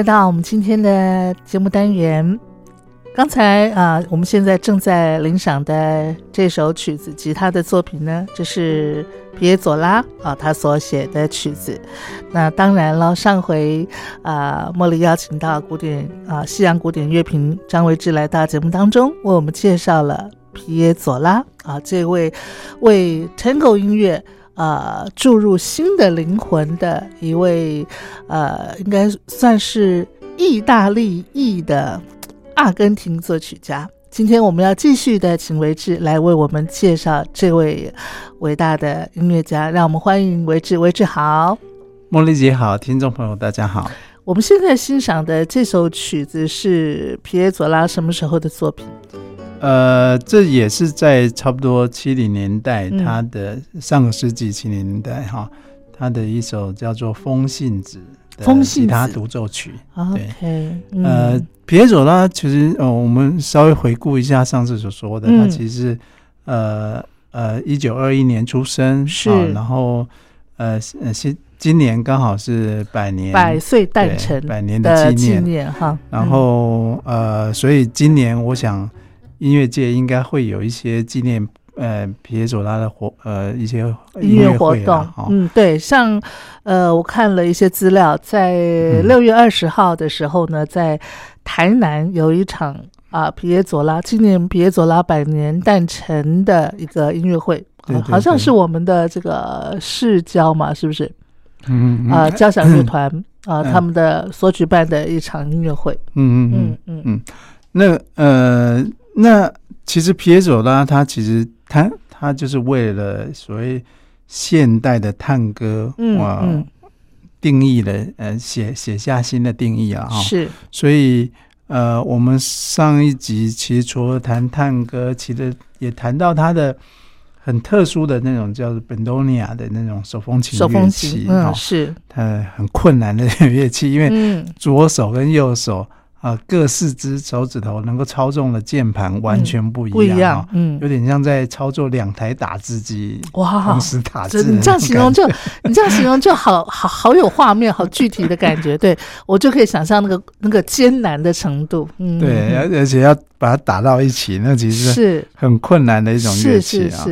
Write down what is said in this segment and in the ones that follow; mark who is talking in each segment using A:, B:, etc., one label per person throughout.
A: 来到我们今天的节目单元。刚才啊，我们现在正在领赏的这首曲子，吉他的作品呢，这是皮耶佐拉啊，他所写的曲子。那当然了，上回啊，茉莉邀请到古典啊，西洋古典乐评张维志来到节目当中，为我们介绍了皮耶佐拉啊，这位为 Tango 音乐。呃，注入新的灵魂的一位，呃，应该算是意大利裔的阿根廷作曲家。今天我们要继续的请维志来为我们介绍这位伟大的音乐家，让我们欢迎维志。维志好，
B: 茉莉姐好，听众朋友大家好。
A: 我们现在欣赏的这首曲子是皮耶佐拉什么时候的作品？
B: 呃，这也是在差不多七零年代，他的上个世纪七零年代哈，他的一首叫做《风信子》的吉他独奏曲。
A: 对，
B: 呃，皮耶佐拉其实呃，我们稍微回顾一下上次所说的，他其实呃呃，一九二一年出生，
A: 是，
B: 然后呃呃，今今年刚好是百年
A: 百岁诞辰
B: 百年的纪
A: 念。哈，
B: 然后呃，所以今年我想。音乐界应该会有一些纪念呃皮耶佐拉的活呃一些
A: 音乐活动，嗯，对，像呃我看了一些资料，在六月二十号的时候呢，在台南有一场啊皮耶佐拉纪念皮耶佐拉百年诞辰的一个音乐会，好像是我们的这个市交嘛，是不是？
B: 嗯
A: 啊，交响乐团啊，他们的所举办的一场音乐会，
B: 嗯嗯嗯嗯。嗯，那呃。那其实皮耶佐拉他其实他他就是为了所谓现代的探戈哇定义了呃写写下新的定义啊哈。
A: 是。
B: 所以呃我们上一集其实除了谈探戈，其实也谈到他的很特殊的那种叫做本多尼亚的那种手风琴乐器
A: 嗯是。
B: 它很困难的乐器，因为左手跟右手。啊，各四只手指头能够操纵的键盘完全不一样，不
A: 一样，嗯，
B: 有点像在操作两台打字机，
A: 哇，
B: 同时打字。
A: 你这样形容就，你这样形容就好好好有画面，好具体的感觉，对我就可以想象那个那个艰难的程度，嗯，
B: 对，而而且要把它打到一起，那其实
A: 是
B: 很困难的一种乐器
A: 啊。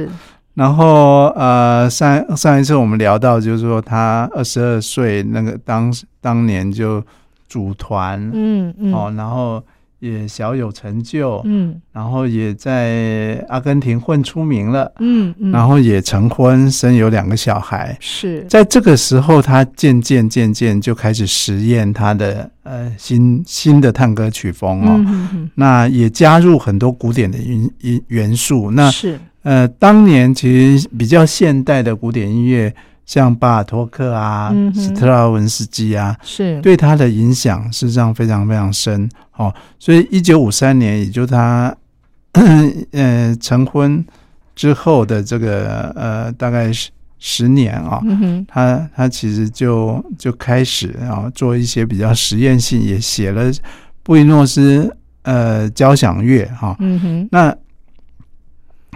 B: 然后呃，上上一次我们聊到，就是说他二十二岁那个当当年就组团，
A: 嗯嗯，
B: 哦，然后也小有成就，
A: 嗯。
B: 然后也在阿根廷混出名了，
A: 嗯嗯，
B: 然后也成婚，生有两个小孩。
A: 是。
B: 在这个时候，他渐渐渐渐就开始实验他的呃新新的探戈曲风哦，
A: 嗯嗯
B: 那也加入很多古典的元元元素。那
A: 嗯是。
B: 呃，当年其实比较现代的古典音乐，像巴尔托克啊、
A: 嗯
B: 斯特拉文斯基啊，
A: 是，
B: 对他的影响事实上非常非常深哦。所以一九五三年，也就他 呃成婚之后的这个呃大概十十年啊、
A: 嗯
B: 他他其实就就开始啊做一些比较实验性，也写了布宜诺斯呃交响乐哈、
A: 嗯哼。
B: 那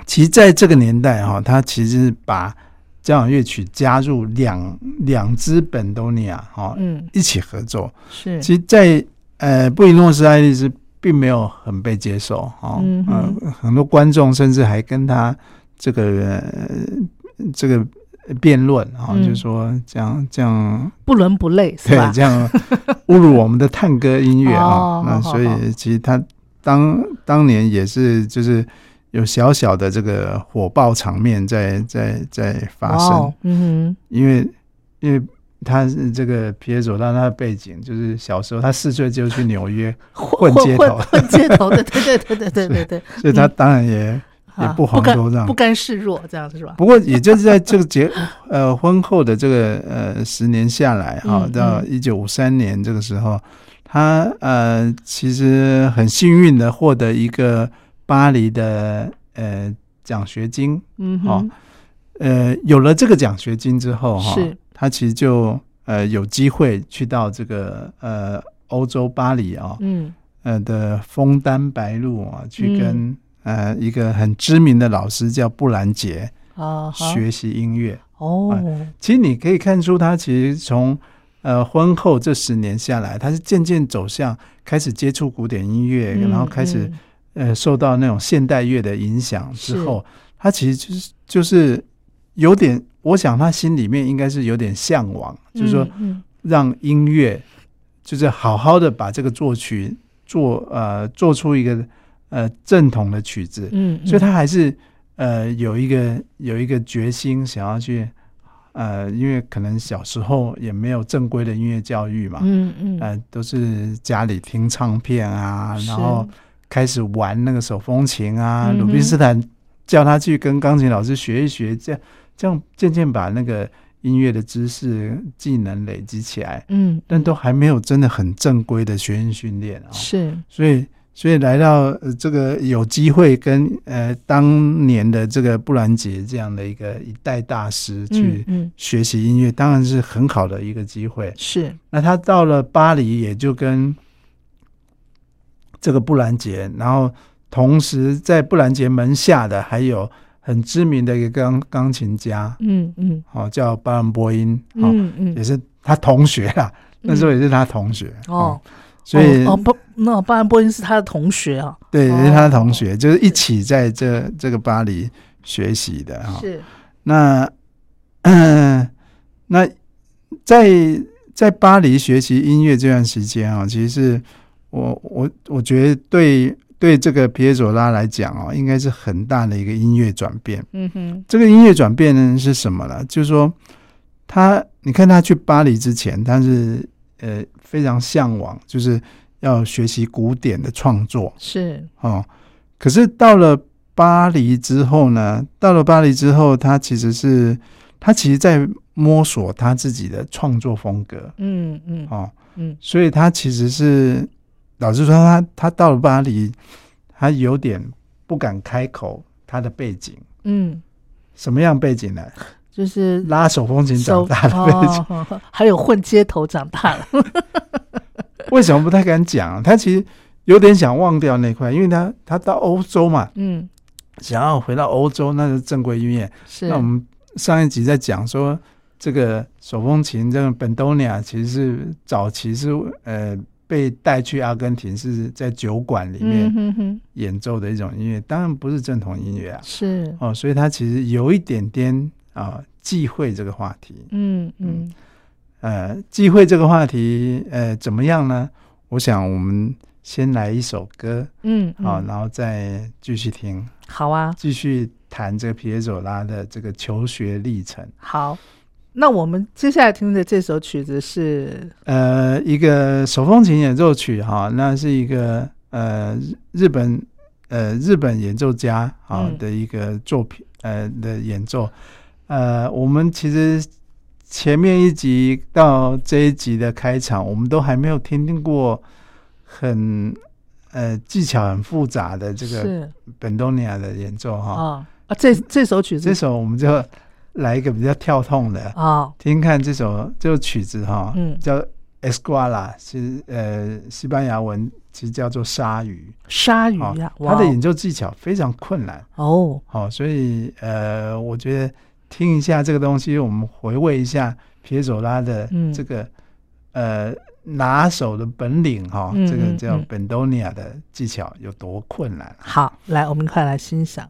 B: 其实在这个年代哈、他其实把交响乐曲加入两两支本多尼亚哈
A: 嗯。
B: 一起合作。
A: 是。
B: 其实在，呃布宜诺斯艾利斯并没有很被接受哈，
A: 嗯
B: 呃很多观众甚至还跟他这个、呃这个辩论啊，
A: 嗯。
B: 就说这样这样
A: 不伦不类？
B: 对这样侮辱我们的探戈音乐
A: 哦
B: 啊，那所以其实他当当年也是就是有小小的这个火爆场面在在在发生，
A: 嗯
B: 因为因为他是这个皮耶佐拉他的背景就是小时候他四岁就去纽约，混街头
A: 混混街头的，对对对对对对对，
B: 所以他当然也、也
A: 啊
B: 不遑
A: 甘
B: 多让
A: 不甘示弱，这样子是吧？
B: 不过也就是在这个结呃婚后的这个呃十年下来哈、
A: 嗯
B: 到一九五三年这个时候，他呃其实很幸运的获得一个巴黎的呃奖学金，
A: 嗯
B: 好
A: 哼，
B: 呃有了这个奖学金之后哈、
A: 是。
B: 他其实就呃有机会去到这个呃欧洲巴黎啊、
A: 嗯。
B: 呃的枫丹白露啊，去
A: 嗯。
B: 跟、呃一个很知名的老师叫布兰杰
A: 啊，
B: 学习音乐。
A: 哦，
B: 其实你可以看出，他其实从呃婚后这十年下来，他是渐渐走向开始接触古典音乐，
A: 嗯
B: 然后开始
A: 嗯
B: 呃受到那种现代乐的影响之后，他其实就是就是有点，我想他心里面应该是有点向往，就是说
A: 嗯
B: 让音乐就是好好的把这个作曲做呃做出一个呃正统的曲子，
A: 嗯，嗯。
B: 所以他还是呃有一个有一个决心想要去呃，因为可能小时候也没有正规的音乐教育嘛，
A: 嗯嗯。
B: 呃，都是家里听唱片啊，然后开始玩那个手风琴啊，鲁宾斯坦叫他去跟钢琴老师学一学，这样这样渐渐把那个音乐的知识技能累积起来，
A: 嗯，
B: 但都还没有真的很正规的学院训练啊、
A: 是。
B: 所以，所以来到、呃、这个有机会跟呃当年的这个布兰杰这样的一个一代大师去学习音乐，当然是很好的一个机会。
A: 是。
B: 那他到了巴黎，也就跟这个布兰杰，然后同时在布兰杰门下的还有很知名的一个钢钢琴家，
A: 嗯嗯。
B: 哦，叫巴伦波音，哦，
A: 嗯。嗯
B: 也是他同学啦，那时候也是他同学
A: 哦，
B: 所以
A: 哦哦不，那巴兰波音是他的同学啊，
B: 对，
A: 哦。
B: 也是他的同学，就是一起在这这个巴黎学习的哈。
A: 是。
B: 那嗯，那在在巴黎学习音乐这段时间啊，其实是我我我觉得对对这个皮耶佐拉来讲哦，应该是很大的一个音乐转变。
A: 嗯哼
B: 这个音乐转变呢是什么呢？就是说他，你看他去巴黎之前，他是呃非常向往，就是要学习古典的创作。
A: 是
B: 哦，可是到了巴黎之后呢，到了巴黎之后，他其实是他其实在摸索他自己的创作风格
A: 嗯嗯
B: 哦，
A: 嗯
B: 所以他其实是老实说他，他到了巴黎，他有点不敢开口他的背景，
A: 嗯，
B: 什么样背景呢？
A: 就是
B: 拉手风琴长大的背景，
A: 哦，还有混街头长大了，
B: 为什么不太敢讲？他其实有点想忘掉那块，因为他他到欧洲嘛，
A: 嗯。
B: 想要回到欧洲，那是正规音乐。
A: 是。
B: 那我们上一集在讲说，这个手风琴这个本多尼亚其实是早期是呃被带去阿根廷，是在酒馆里面演奏的一种音乐，当然不是正统音乐啊。
A: 是
B: 哦，所以他其实有一点点啊忌讳这个话题。嗯嗯，呃，忌讳这个话题，呃，怎么样呢？我想我们先来一首歌，嗯，好，然后再继续听。
A: 好啊，
B: 继续谈这个皮耶佐拉的这个求学历程。
A: 好。那我们接下来听的这首曲子是
B: 呃一个手风琴演奏曲哈，那是一个呃日本呃日本演奏家啊的一个作品呃的演奏。呃我们其实前面一集到这一集的开场，我们都还没有听过很呃技巧很复杂的这个本多尼亚的演奏哈。
A: 啊啊这这首曲子
B: 这首我们就。来一个比较跳痛的。啊，听看这首这首曲子哈，嗯，叫 Escuela，是呃西班牙文，其实叫做鲨鱼，
A: 鲨鱼呀，
B: 它的演奏技巧非常困难。哦，好，所以呃，我觉得听一下这个东西，我们回味一下皮耶佐拉的这个呃拿手的本领哈，这个叫本多尼亚的技巧有多困难。
A: 好，来，我们快来欣赏。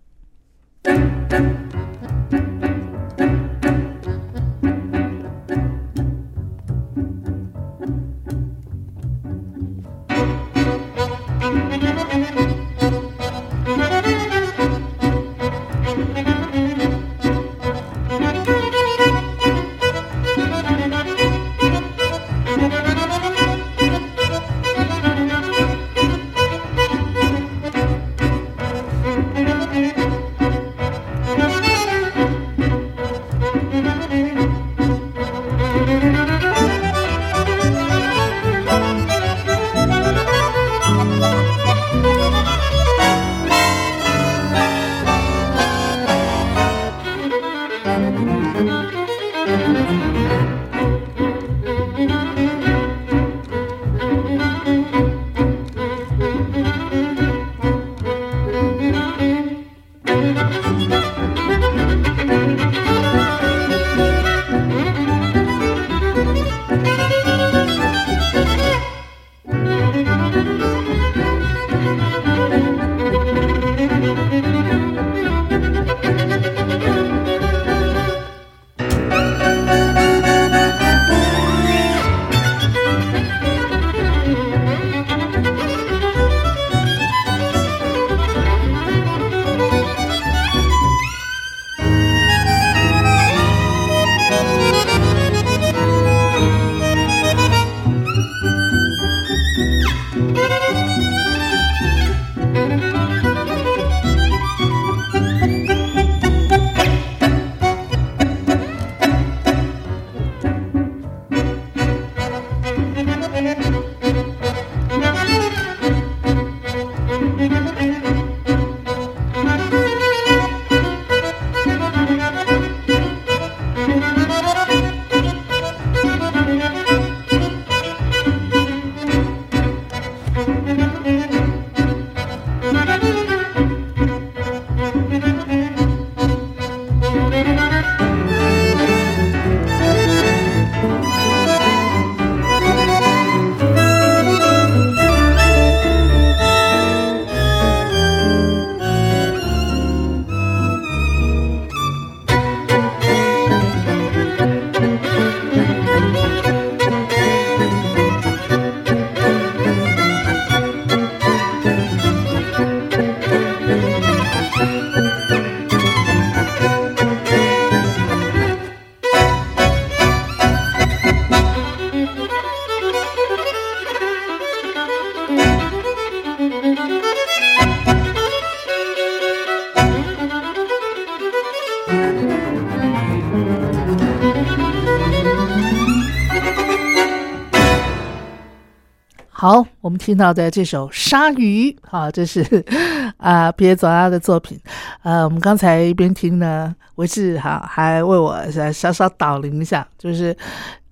A: 听到的这首《鲨鱼》啊，这是 啊皮耶佐拉的作品。呃，我们刚才一边听呢，维志哈还为我稍稍导聆一下，就是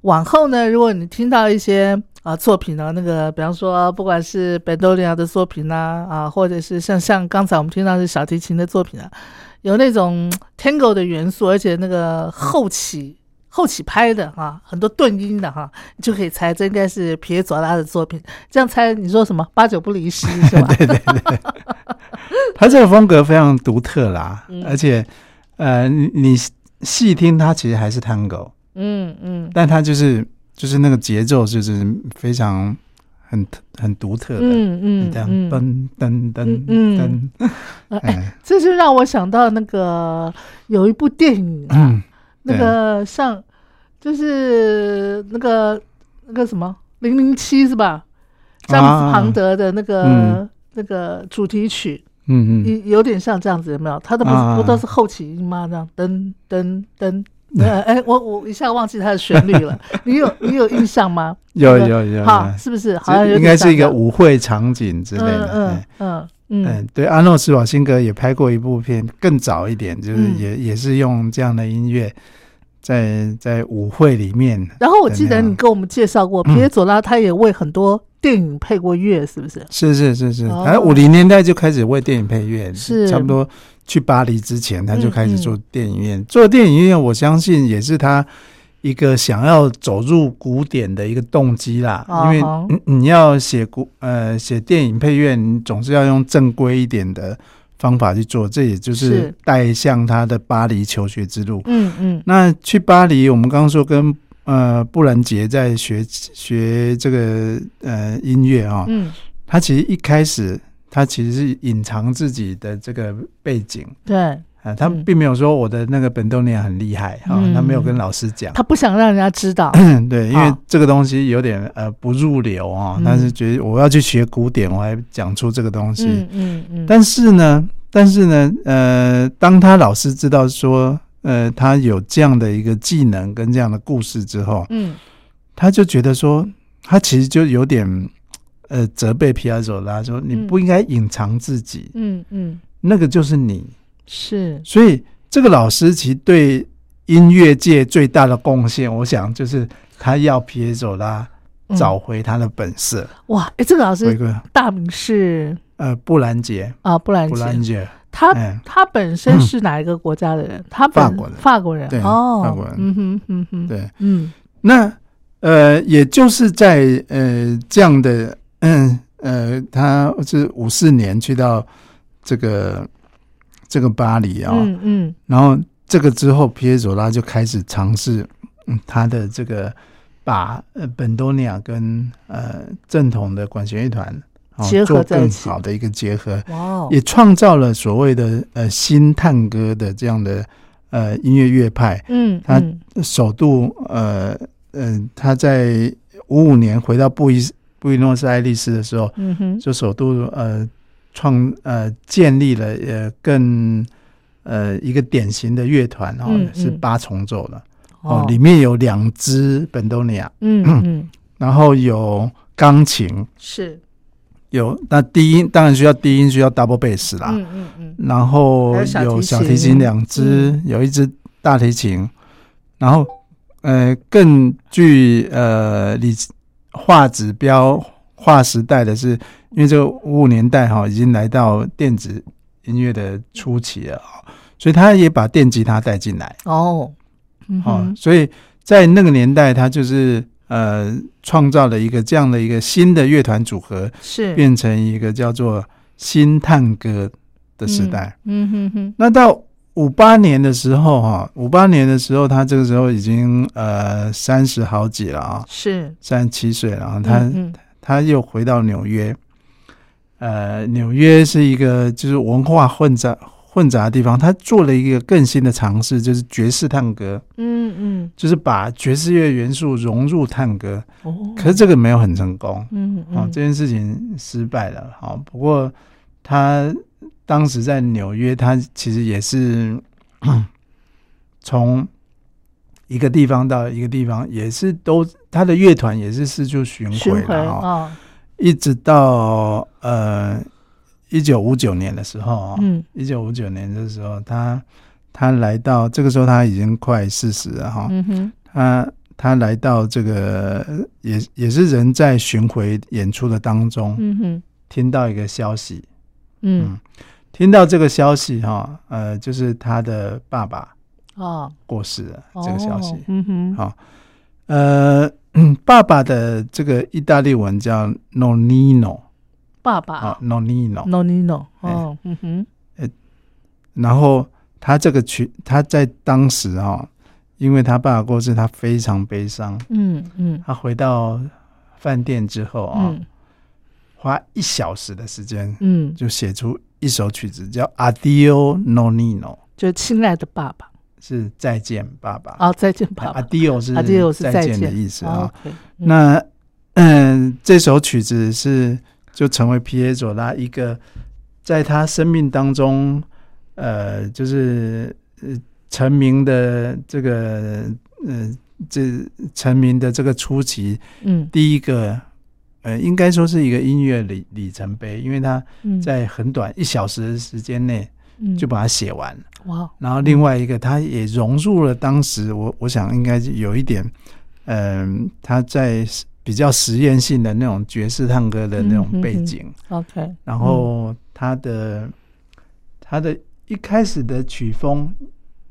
A: 往后呢，如果你听到一些啊作品呢，那个比方说不管是贝多利亚的作品呐，啊，或者是像像刚才我们听到是小提琴的作品啊，有那种 tango 的元素，而且那个后期后期拍的哈，很多顿音的哈，你就可以猜这应该是皮耶佐拉的作品。这样猜，你说什么？八九不离十是吧？
B: 对 对对，他这个风格非常独特啦，而且呃，你细听，他其实还是 Tango，嗯嗯，但他就是就是那个节奏就是非常。很很独特的，嗯嗯，这样噔噔噔噔，
A: 哎，这就让我想到那个有一部电影啊，那个像就是那个那个什么零零七是吧？詹姆斯庞德的那个那个主题曲，嗯嗯，有点像这样子，有没有？他的不不都是后起音吗？这样噔噔噔。呃，哎，我我一下忘记它的旋律了。你有你有印象吗？
B: 有有有，
A: 好，是不是？好像
B: 应该是一个舞会场景之类的。嗯嗯嗯，对，阿诺斯瓦辛格也拍过一部片，更早一点，就是也也是用这样的音乐，在在舞会里面。
A: 然后我记得你跟我们介绍过，皮耶佐拉他也为很多电影配过乐，是不是？
B: 是是是是，反正五零年代就开始为电影配乐，是差不多。去巴黎之前，他就开始做电影院。做电影院，我相信也是他一个想要走入古典的一个动机啦。因为你你要写古呃写电影配乐，你总是要用正规一点的方法去做。这也就是带向他的巴黎求学之路。嗯嗯。那去巴黎，我们刚刚说跟呃布兰杰在学学这个呃音乐啊。嗯。他其实一开始。他其实是隐藏自己的这个背景，
A: 对
B: 啊，他并没有说我的那个本多尼亚很厉害啊，他没有跟老师讲，
A: 他不想让人家知道，
B: 对，因为这个东西有点呃不入流啊，但是觉得我要去学古典，我还讲出这个东西，嗯嗯嗯，但是呢，但是呢，呃，当他老师知道说，呃，他有这样的一个技能跟这样的故事之后，嗯，他就觉得说，他其实就有点。呃，责备皮亚佐拉说：“你不应该隐藏自己。”嗯嗯，那个就是你，
A: 是。
B: 所以这个老师其实对音乐界最大的贡献，我想就是他要皮耶佐拉找回他的本色。
A: 哇，哎，这个老师大名是
B: 呃布兰杰
A: 啊，布兰
B: 布兰杰。
A: 他他本身是哪一个国家的人？他
B: 法国人，
A: 法国人。
B: 对，法国人。嗯哼，嗯哼，对，嗯。那呃，也就是在呃这样的。嗯呃，他是五四年去到这个这个巴黎啊，嗯嗯，然后这个之后，皮耶佐拉就开始尝试嗯他的这个把呃本多尼亚跟呃正统的管弦乐团
A: 结合
B: 更好的一个结合，哇，也创造了所谓的呃新探戈的这样的呃音乐乐派，嗯，他首度呃嗯他在五五年回到布宜。布宜诺斯艾利斯的时候，嗯哼，就首度呃创呃建立了呃更呃一个典型的乐团哦，是八重奏的。哦，里面有两支本多尼亚，嗯嗯，然后有钢琴。
A: 是，
B: 有那低音当然需要低音需要 double bass 啦，嗯嗯嗯，然后有小提琴两支，有一支大提琴，然后呃更具呃理。画指标划时代的是，因为这个五五年代哈已经来到电子音乐的初期了啊，所以他也把电吉他带进来哦，好，所以在那个年代，他就是呃创造了一个这样的一个新的乐团组合，
A: 是
B: 变成一个叫做新探歌的时代。嗯哼哼，那到。五八年的时候，哈，五八年的时候，他这个时候已经呃三十好几了啊，
A: 是
B: 三十七岁了啊。他他又回到纽约，呃，纽约是一个就是文化混杂混杂的地方。他做了一个更新的尝试，就是爵士探戈，嗯嗯，就是把爵士乐元素融入探戈。哦，可是这个没有很成功，嗯嗯，这件事情失败了。好，不过他。当时在纽约，他其实也是 从一个地方到一个地方，也是都他的乐团也是四处巡回啊，一直到呃一九五九年的时候啊，嗯，一九五九年的时候，他他来到这个时候他已经快四十了哈，嗯哼，他他来到这个也也是人在巡回演出的当中，嗯哼，听到一个消息，嗯。听到这个消息哈，呃，就是他的爸爸哦。过世了这个消息。
A: 嗯哼，
B: 好，呃，爸爸的这个意大利文叫 Nonino，
A: 爸爸。啊
B: ，Nonino，Nonino，
A: 哦，嗯哼，呃，
B: 然后他这个曲他在当时哈，因为他爸爸过世，他非常悲伤，
A: 嗯嗯，
B: 他回到饭店之后啊，花一小时的时间，嗯，就写出一首曲子叫 Addio Nonino，
A: 就亲爱的爸爸。
B: 是再见，爸爸。
A: 哦，再见，爸爸。
B: Adio 是
A: Adio 是
B: 再见的意思啊。
A: 那
B: 嗯，这首曲子是就成为皮耶佐拉一个在他生命当中，呃，就是呃成名的这个呃这成名的这个初期，嗯，第一个呃，应该说是一个音乐里里程碑，因为他在很短一小时的时间内。就把它写完哇！然后另外一个，他也融入了当时我我想应该有一点，嗯，他在比较实验性的那种爵士探戈的那种背景。
A: OK，
B: 然后他的他的一开始的曲风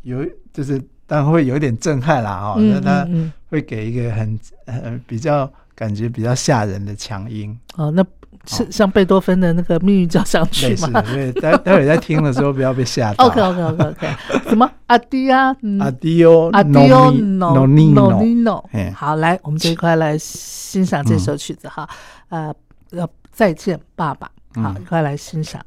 B: 有就是当然会有一点震撼啦哈，那他会给一个很呃比较感觉比较吓人的强音
A: 哦，那。是像贝多芬的那个命运交响曲
B: 吗？对，待待会在听的时候不要被吓到。
A: OK OK OK OK。什么？阿迪啊？
B: 阿迪欧？
A: 阿迪欧？No No No。好，来，我们这一块来欣赏这首曲子哈。呃，要再见，爸爸。好，一块来欣赏。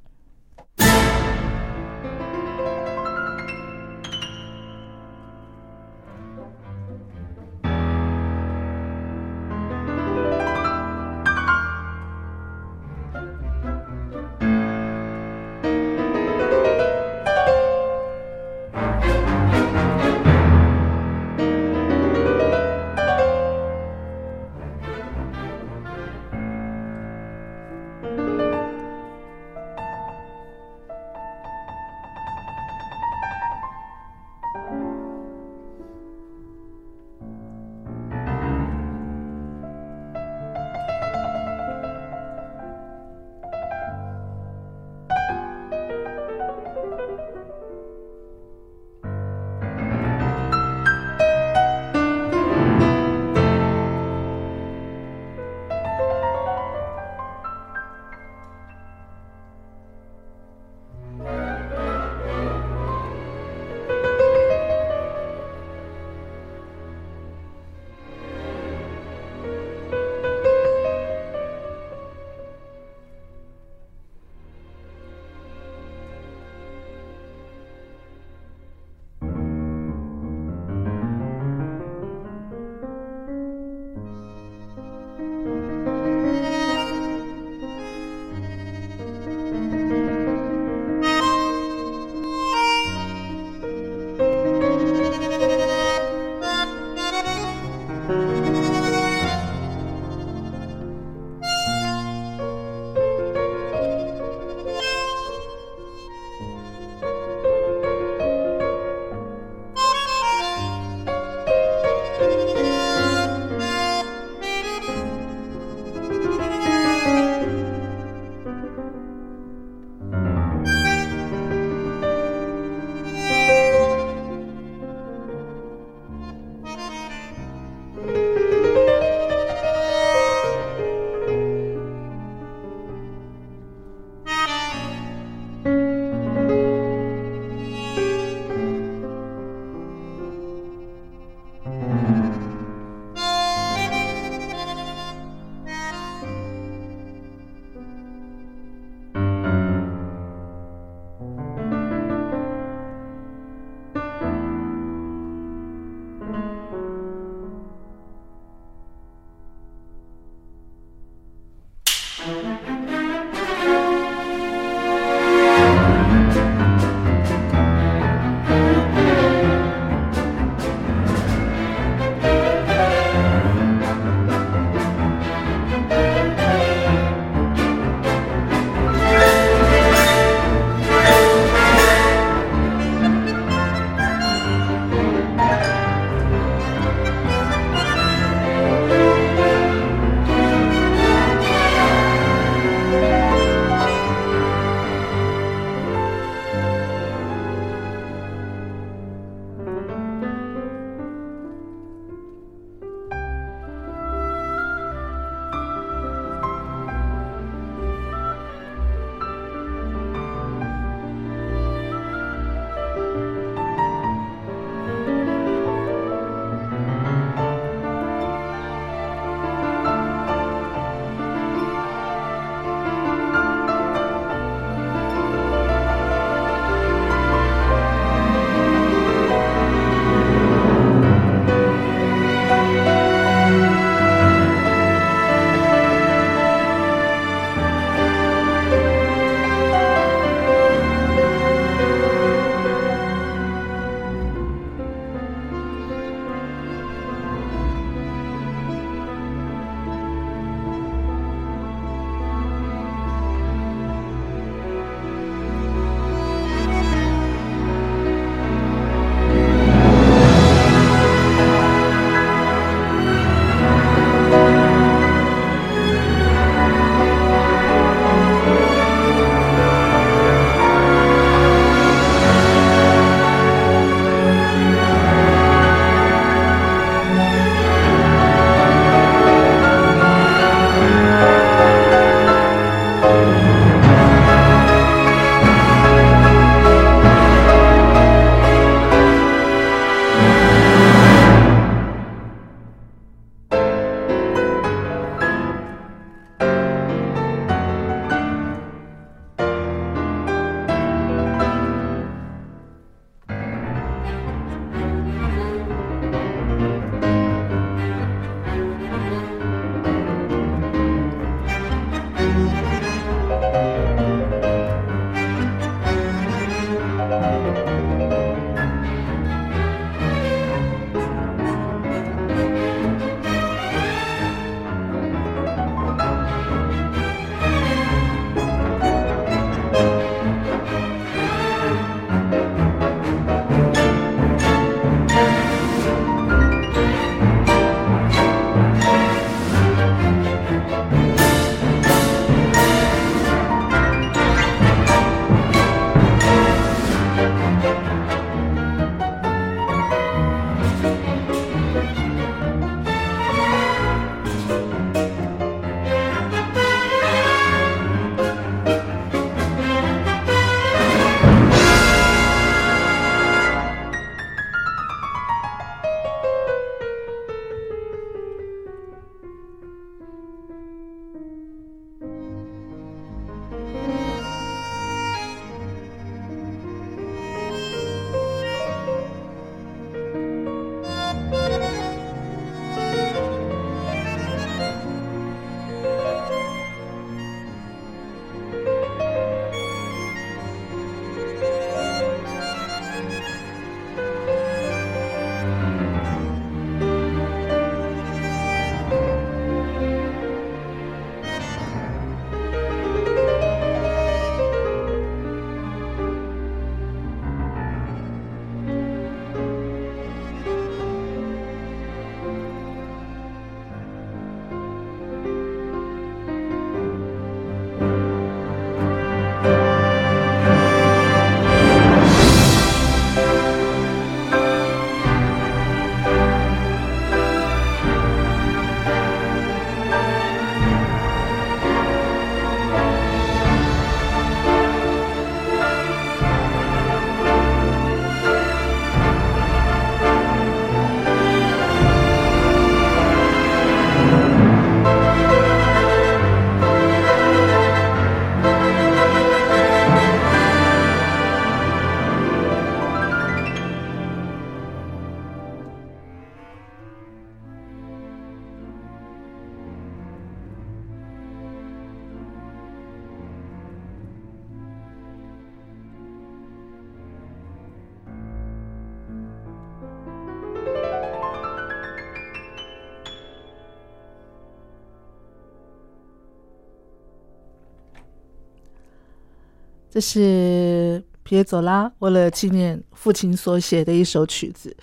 A: 这是皮耶佐拉为了纪念父亲所写的一首曲子。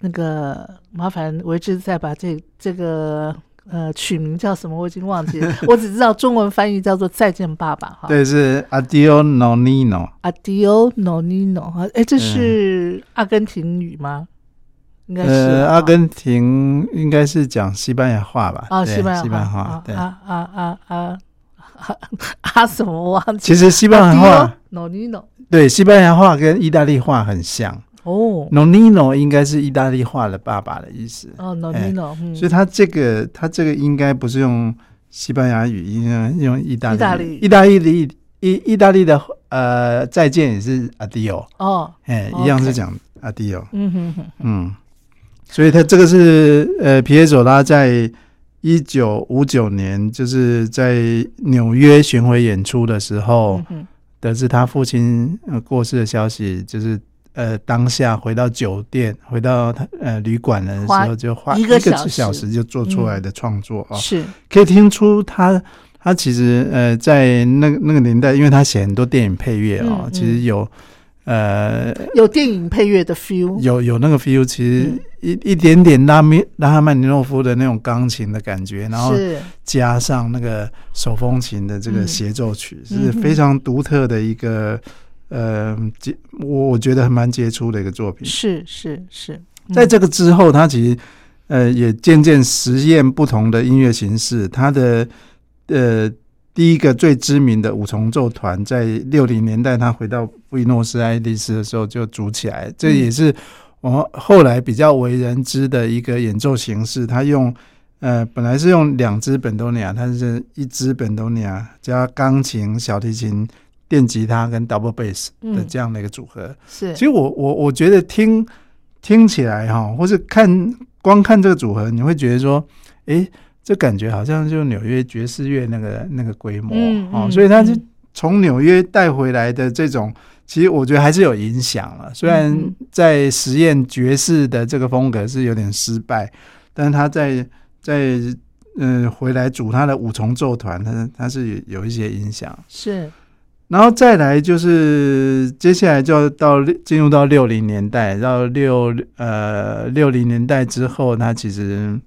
A: 那个麻烦维志再把这这个呃曲名叫什么？我已经忘记了，我只知道中文翻译叫做《再见爸爸》哈。
B: 对，是 Adio Nonino。
A: Adio Nonino 哈，哎，这是阿根廷语吗？应该是。
B: 呃，阿根廷应该是讲西班牙话吧？
A: 啊，西班
B: 牙西班牙话。
A: 对啊啊啊啊啊！什么忘记？
B: 其实西班牙话
A: Nonino
B: 对西班牙话跟意大利话很像。
A: 哦
B: ，Nonino 应该是意大利话的爸爸的意思。
A: 哦，Nonino，
B: 所以他这个他这个应该不是用西班牙语，应该用意大利。
A: 意
B: 大利的意意意大利的呃再见也是 Adio。
A: 哦，
B: 哎，一样是讲 Adio。
A: 嗯哼哼，
B: 嗯，所以他这个是呃皮耶佐拉在一九五九年就是在纽约巡回演出的时候，得知他父亲过世的消息，就是。呃，当下回到酒店，回到他呃旅馆的时候，就花一个小时。就做出来的创作啊，
A: 是。
B: 可以听出他他其实呃在那个那个年代，因为他写很多电影配乐啊，其实有呃
A: 有电影配乐的 feel，
B: 有有那个 feel，其实一一点点拉米拉哈曼尼诺夫的那种钢琴的感觉，然后加上那个手风琴的这个协奏曲，是非常独特的一个。呃，杰，我我觉得还蛮杰出的一个作品。
A: 是是是，
B: 在这个之后，他其实呃也渐渐实验不同的音乐形式。他的呃第一个最知名的五重奏团，在六零年代他回到布宜诺斯艾利斯的时候就组起来，这也是我们后来比较为人知的一个演奏形式。他用呃本来是用两支本多尼亚，他是一支本多尼亚加钢琴、小提琴。电吉他跟 double bass 的这样的一个组合，
A: 是。
B: 其实我我我觉得听听起来哈，或是看光看这个组合，你会觉得说，哎，这感觉好像就纽约爵士乐那个那个规模哦，所以他就从纽约带回来的这种，其实我觉得还是有影响了。虽然在实验爵士的这个风格是有点失败，但是他在在嗯回来组他的五重奏团，他他是有一些影响，
A: 是。
B: 然后再来就是接下来就要到进入到六零年代，到六呃六零年代之后，他其实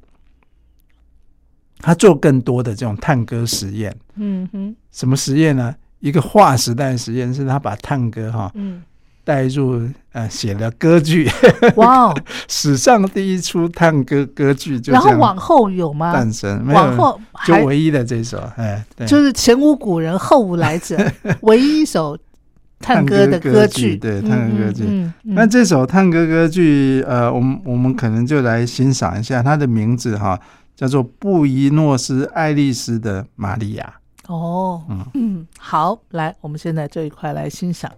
B: 他做更多的这种探戈实验。
A: 嗯哼，
B: 什么实验呢？一个划时代实验，是他把探戈哈。嗯。带入呃写了歌剧，
A: 哇哦！
B: 史上第一出探戈歌剧，就
A: 然后往后有吗？
B: 诞生，
A: 往后
B: 就唯一的这首，哎，
A: 就是前无古人后无来者，唯一一首探戈的歌剧，
B: 对探戈歌剧。那这首探戈歌剧，呃，我们我们可能就来欣赏一下它的名字哈，叫做布宜诺斯艾利斯的玛利亚。
A: 哦，嗯嗯，好，来，我们现在这一块来欣赏。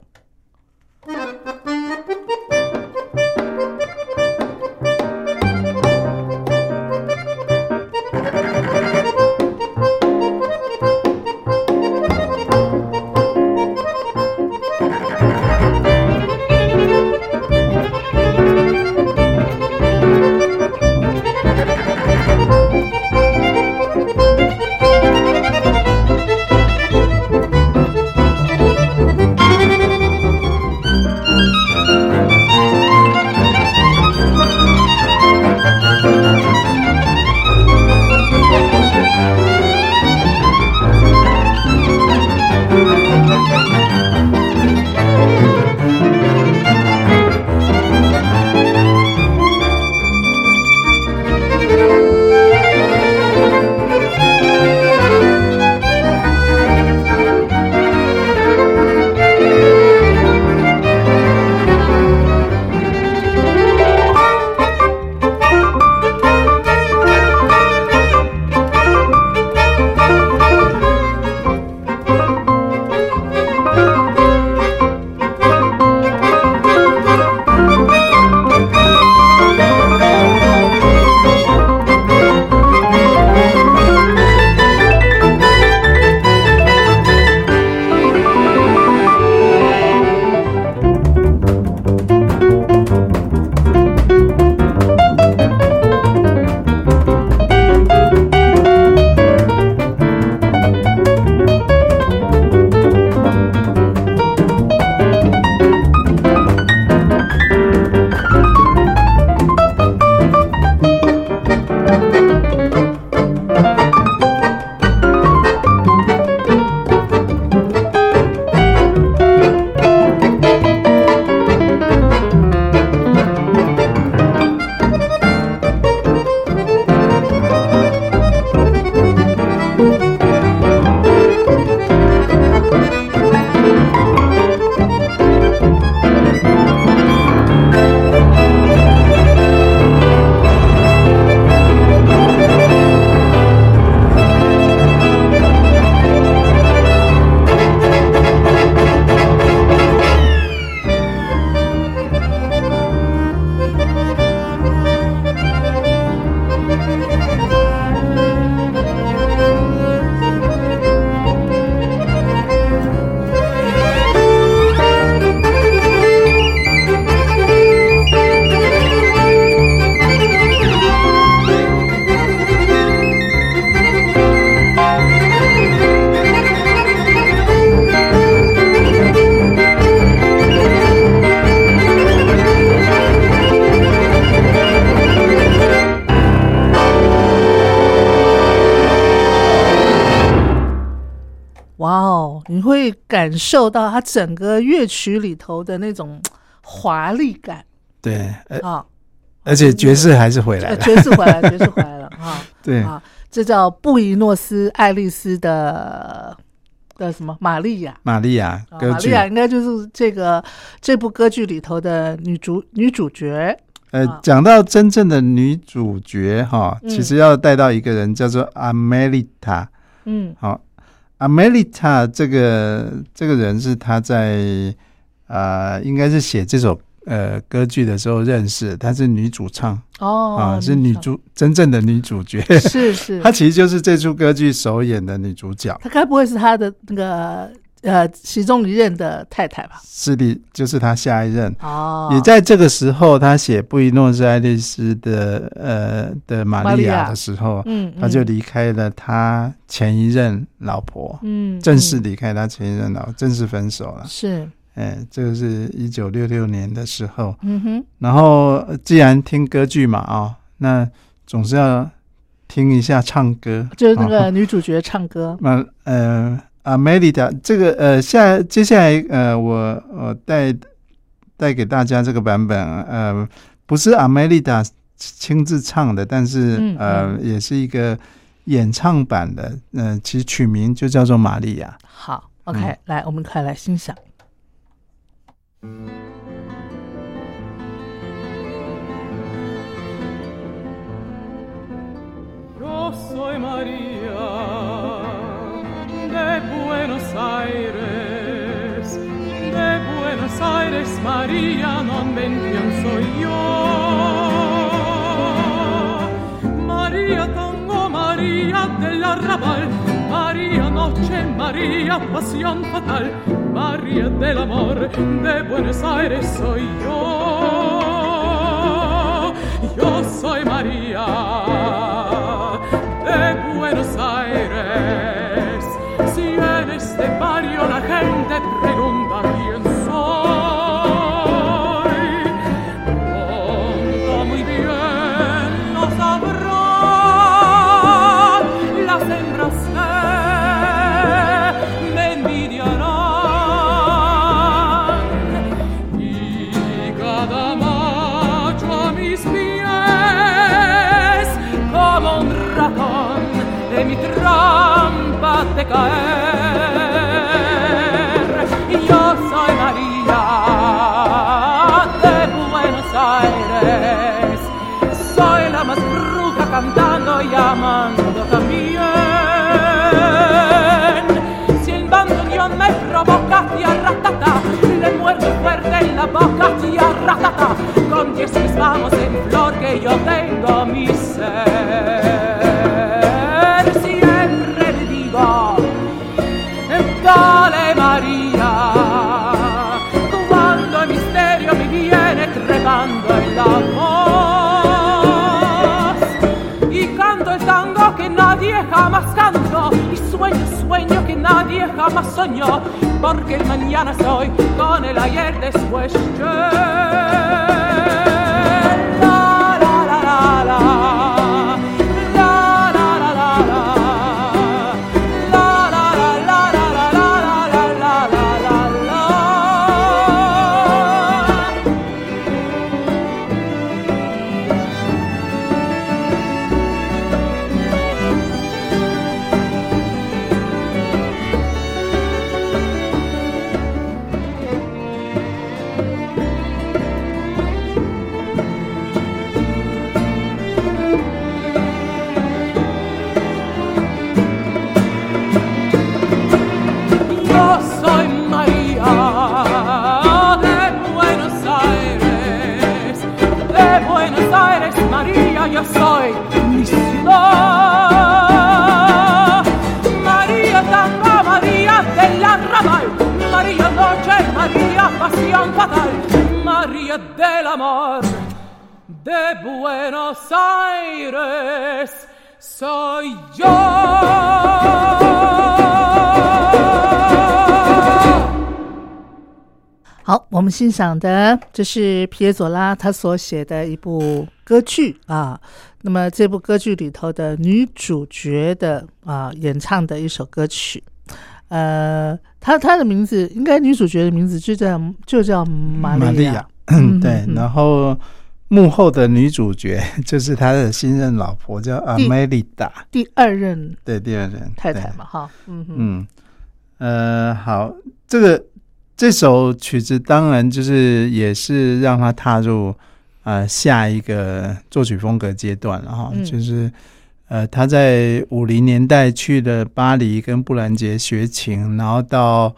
A: 感受到它整个乐曲里头的那种华丽感。
B: 对，啊，而且爵士还是回来了，
A: 爵士回来，爵士回来了 啊。
B: 对
A: 啊，这叫布宜诺斯艾利斯的的什么玛利亚？
B: 玛利亚
A: 玛利亚应该就是这个这部歌剧里头的女主女主角。
B: 呃，讲到真正的女主角哈，其实要带到一个人叫做阿梅丽塔。嗯，好，阿梅丽塔这个这个人是他在啊，应该是写这首呃歌剧的时候认识，她是女主唱
A: 哦，
B: 啊，是女主真正的女主角，
A: 是是，
B: 她其实就是这出歌剧首演的女主角。
A: 她该不会是她的那个？呃，其中一任的太太吧，
B: 是的，就是他下一任。哦，也在这个时候，他写布宜诺斯艾利斯的呃的玛利亚的时候，嗯，他就离开了他前一任老婆，嗯，正式离开他前一任老，正式分手了。
A: 是，
B: 哎，这个是一九六六年的时候。嗯哼，然后既然听歌剧嘛，啊，那总是要听一下唱歌，
A: 就是那个女主角唱歌。
B: 那呃。啊，梅丽达，这个呃，下接下来呃，我我带带给大家这个版本，呃，不是阿梅丽达亲自唱的，但是呃，也是一个演唱版的，嗯，其实取名就叫做玛利亚。
A: 好，OK，来，我们快来欣赏。
C: De Buenos Aires, María, non ven quién soy yo. María tango, María del arrabal, María noche, María pasión fatal, María del amor, de Buenos Aires soy yo. Yo soy María de Buenos Aires con diez vamos en flor que yo tengo mi ser. Siempre le digo, dale María, jamás soñó, porque el mañana soy con el ayer después. De Buenos Aires soy yo。
A: 好，我们欣赏的这是皮耶佐拉他所写的一部歌剧啊。那么这部歌剧里头的女主角的啊演唱的一首歌曲。呃，她她的名字应该女主角的名字就叫就叫玛利亚，
B: 对，然后幕后的女主角 就是他的新任老婆叫阿梅丽达，
A: 第二任
B: 对第二任
A: 太太嘛，哈，嗯
B: 嗯，呃，好，这个这首曲子当然就是也是让他踏入呃下一个作曲风格阶段了哈，就是。呃，他在五零年代去的巴黎跟布兰杰学琴，然后到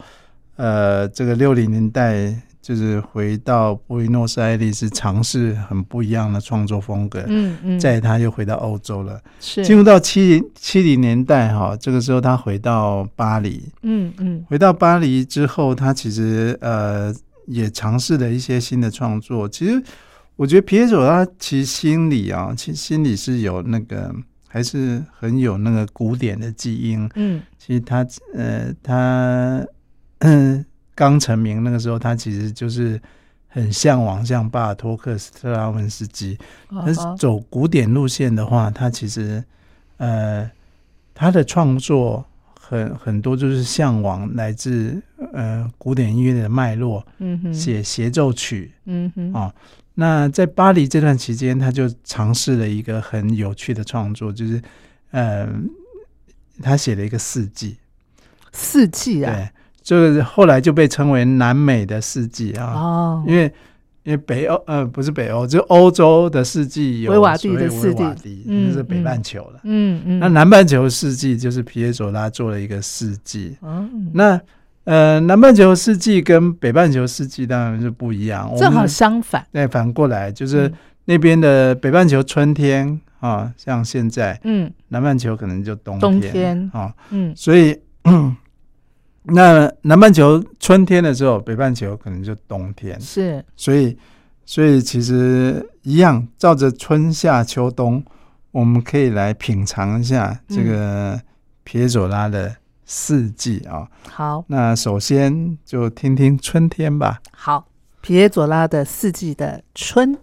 B: 呃这个六零年代就是回到布宜诺斯艾利斯尝试很不一样的创作风格。
A: 嗯嗯，
B: 再他又回到欧洲了，
A: 是
B: 进入到七零七零年代哈，这个时候他回到巴黎。
A: 嗯嗯，
B: 回到巴黎之后，他其实呃也尝试了一些新的创作。其实我觉得皮耶佐他其实心里啊，其实心里是有那个。还是很有那个古典的基因。
A: 嗯，
B: 其实他呃，他嗯 刚成名那个时候，他其实就是很向往像巴尔托克、斯特拉文斯基。但是走古典路线的话，他其实呃，他的创作很很多就是向往来自呃古典音乐的脉络。
A: 嗯哼，
B: 写协奏曲。
A: 嗯哼，
B: 啊。那在巴黎这段期间，他就尝试了一个很有趣的创作，就是，呃，他写了一个四季，
A: 四季啊，
B: 对，就是后来就被称为南美的四季啊，
A: 哦，
B: 因为因为北欧呃不是北欧，就欧洲的四季有
A: 维瓦蒂的四
B: 季，嗯，是北半球了，
A: 嗯嗯，
B: 那南半球四季就是皮耶佐拉做了一个四季，
A: 嗯，
B: 那。呃，南半球四季跟北半球四季当然是不一样，
A: 正好相反。
B: 对，反过来就是那边的北半球春天啊，像现在，
A: 嗯，
B: 南半球可能就冬
A: 冬
B: 天。啊，
A: 嗯，
B: 所以那南半球春天的时候，北半球可能就冬天，
A: 是，
B: 所以所以其实一样，照着春夏秋冬，我们可以来品尝一下这个皮耶佐拉的。四季啊，
A: 好，
B: 那首先就听听春天吧。
A: 好，皮耶佐拉的四季的春。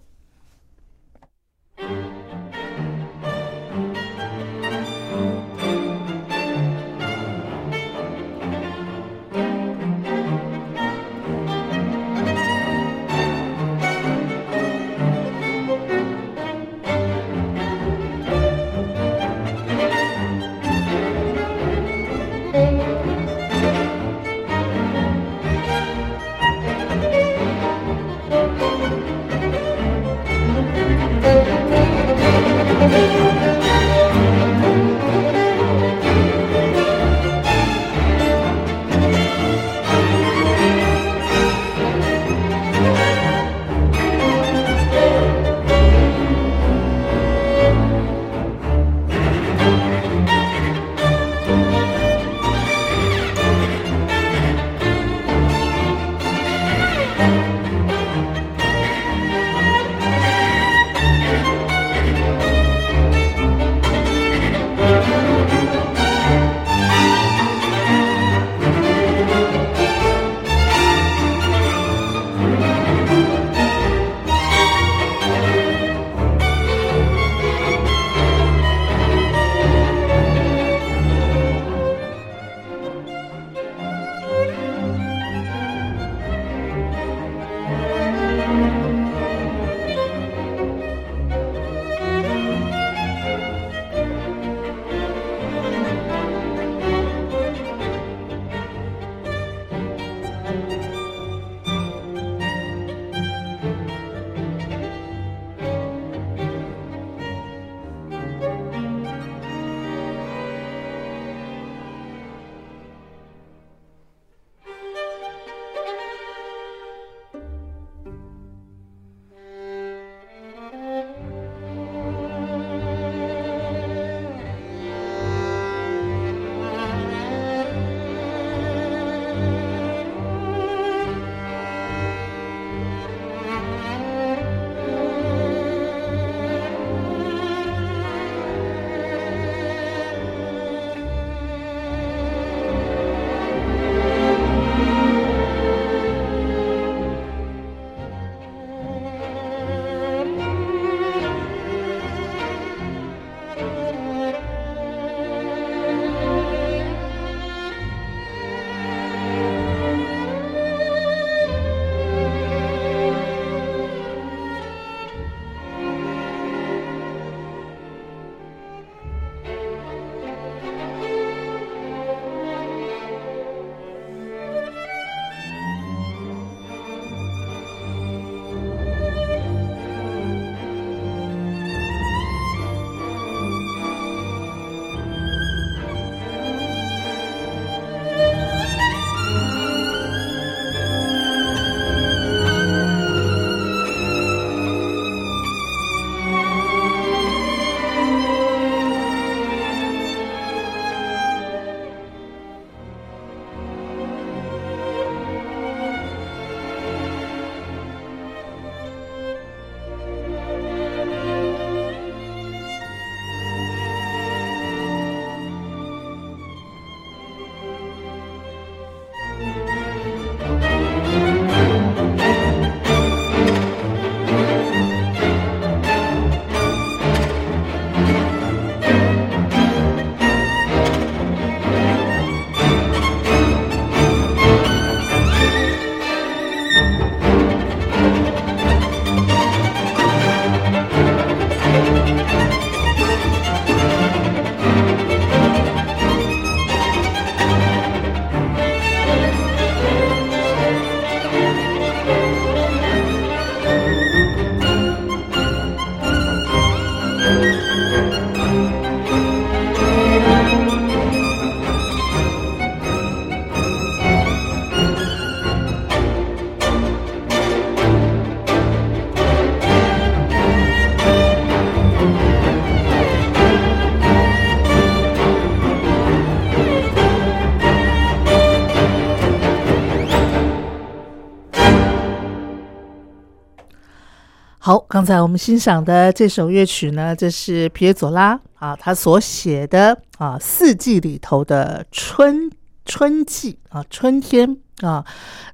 A: 刚才我们欣赏的这首乐曲呢，这是皮耶佐拉啊，他所写的啊四季里头的春春季啊春天啊。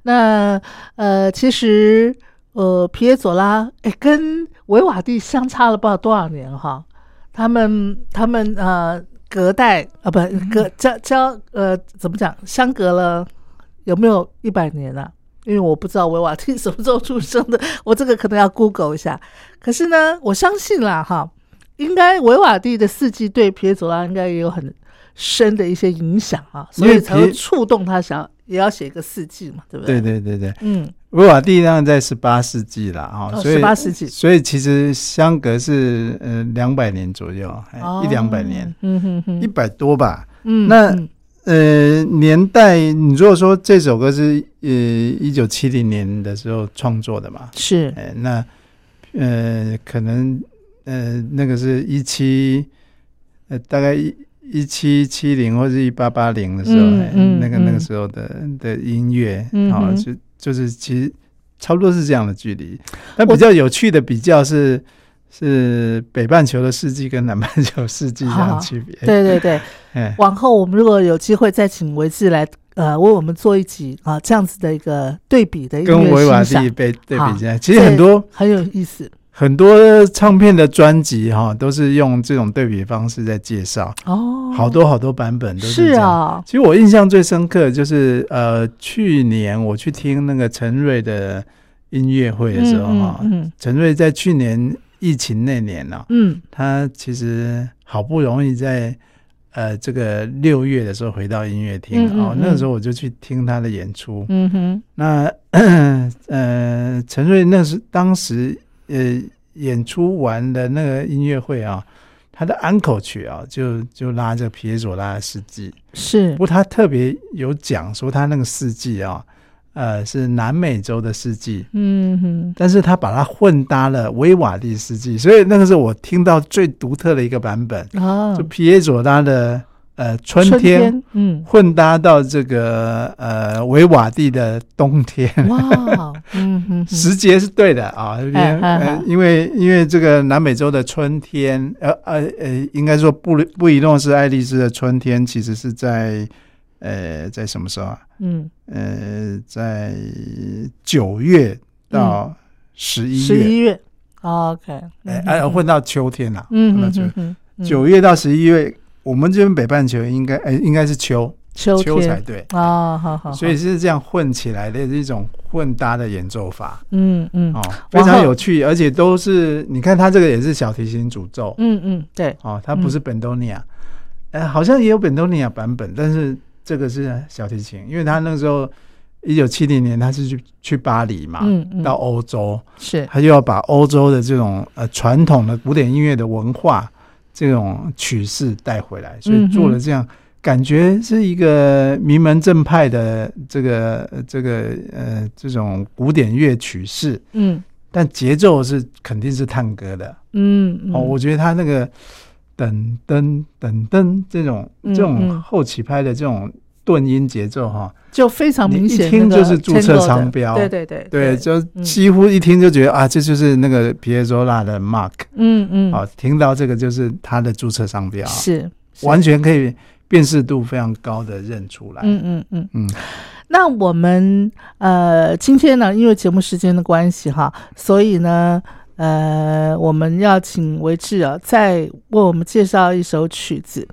A: 那呃，其实呃皮耶佐拉哎跟维瓦蒂相差了不知道多少年哈，他们他们呃隔代啊不隔交交呃怎么讲相隔了有没有一百年啊？因为我不知道维瓦蒂什么时候出生的，我这个可能要 Google 一下。可是呢，我相信啦，哈，应该维瓦蒂的四季对皮耶佐拉应该也有很深的一些影响啊，所以才会触动他想也要写一个四季嘛，对不对？
B: 对对对对，嗯，维瓦蒂那在十八世纪了啊，
A: 十八世纪，
B: 所以其实相隔是呃两百年左右，一两百年，嗯哼哼，一百多吧，嗯，那。呃，年代，你如果说这首歌是呃一九七零年的时候创作的嘛，
A: 是，
B: 呃，那呃可能呃那个是一七呃大概一一七七零或者一八八零的时候，那个那个时候的的音乐啊，就就是其实差不多是这样的距离。但比较有趣的比较是。是北半球的世纪跟南半球世纪这样区别。
A: 对对对，往后我们如果有机会再请维志来，呃，为我们做一集啊，这样子的一个对比的一个
B: 跟维瓦蒂被对比起来，其实很多
A: 很有意思。
B: 很多唱片的专辑哈，都是用这种对比方式在介绍哦，好多好多版本都是啊。其实我印象最深刻就是呃，去年我去听那个陈瑞的音乐会的时候哈，陈瑞在去年。疫情那年呢，嗯，他其实好不容易在呃这个六月的时候回到音乐厅哦，那个时候我就去听他的演出，嗯哼，那 呃陈瑞那是当时呃演出完的那个音乐会啊，他的安口曲啊，就就拉着皮耶佐拉的四季，
A: 是，
B: 不过他特别有讲说他那个四季啊。呃，是南美洲的四季，嗯哼，但是他把它混搭了维瓦蒂四季，所以那个是我听到最独特的一个版本哦，就皮耶佐拉的呃春天，嗯，混搭到这个呃维瓦蒂的冬天，哇，嗯哼，时节是对的啊，因为因为这个南美洲的春天，呃呃呃，应该说布布宜诺斯艾利斯的春天，其实是在。呃，在什么时候啊？嗯，呃，在九月到十一月。
A: 十一月，OK。
B: 哎，混到秋天了。嗯嗯嗯嗯。九月到十一月，我们这边北半球应该哎，应该是秋
A: 秋
B: 秋才对啊。好好。所以是这样混起来的一种混搭的演奏法。嗯嗯。哦，非常有趣，而且都是你看，它这个也是小提琴主奏。
A: 嗯嗯，对。
B: 哦，它不是本多尼亚，哎，好像也有本多尼亚版本，但是。这个是小提琴，因为他那个时候一九七零年他是去去巴黎嘛，到欧洲，
A: 是。
B: 他就要把欧洲的这种呃传统的古典音乐的文化这种曲式带回来，所以做了这样感觉是一个名门正派的这个这个呃这种古典乐曲式，嗯，但节奏是肯定是探戈的，嗯，哦，我觉得他那个。噔噔噔噔，这种这种后起拍的这种顿音节奏哈，
A: 就非常明显，
B: 一听就是注册商标，
A: 对对对，
B: 对，就几乎一听就觉得啊，这就是那个皮耶佐拉的 mark，嗯嗯，好，听到这个就是他的注册商标，
A: 是。
B: 完全可以辨识度非常高的认出来，嗯嗯嗯。
A: 嗯。那我们呃今天呢，因为节目时间的关系哈，所以呢。呃，我们要请维志啊，再为我们介绍一首曲子。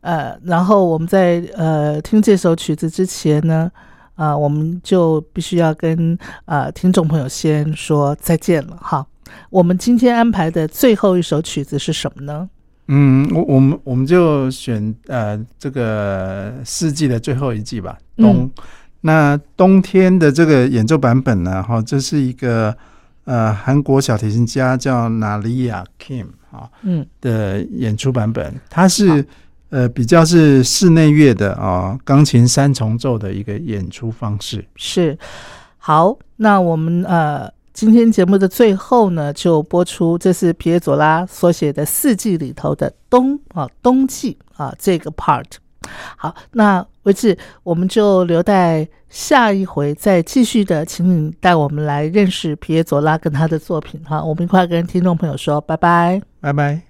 A: 呃，然后我们在呃听这首曲子之前呢，啊，我们就必须要跟呃听众朋友先说再见了哈。我们今天安排的最后一首曲子是什么呢？
B: 嗯，我我们我们就选呃这个四季的最后一季吧，冬。那冬天的这个演奏版本呢，哈，这是一个。呃，韩国小提琴家叫娜利亚 Kim 啊，嗯的演出版本，它是呃比较是室内乐的啊，钢琴三重奏的一个演出方式。
A: 是，好，那我们呃今天节目的最后呢，就播出这是皮耶佐拉所写的四季里头的冬啊冬季啊这个 part。好，那维志，我们就留待下一回再继续的，请你带我们来认识皮耶佐拉跟他的作品哈。我们一块跟听众朋友说拜拜，
B: 拜拜。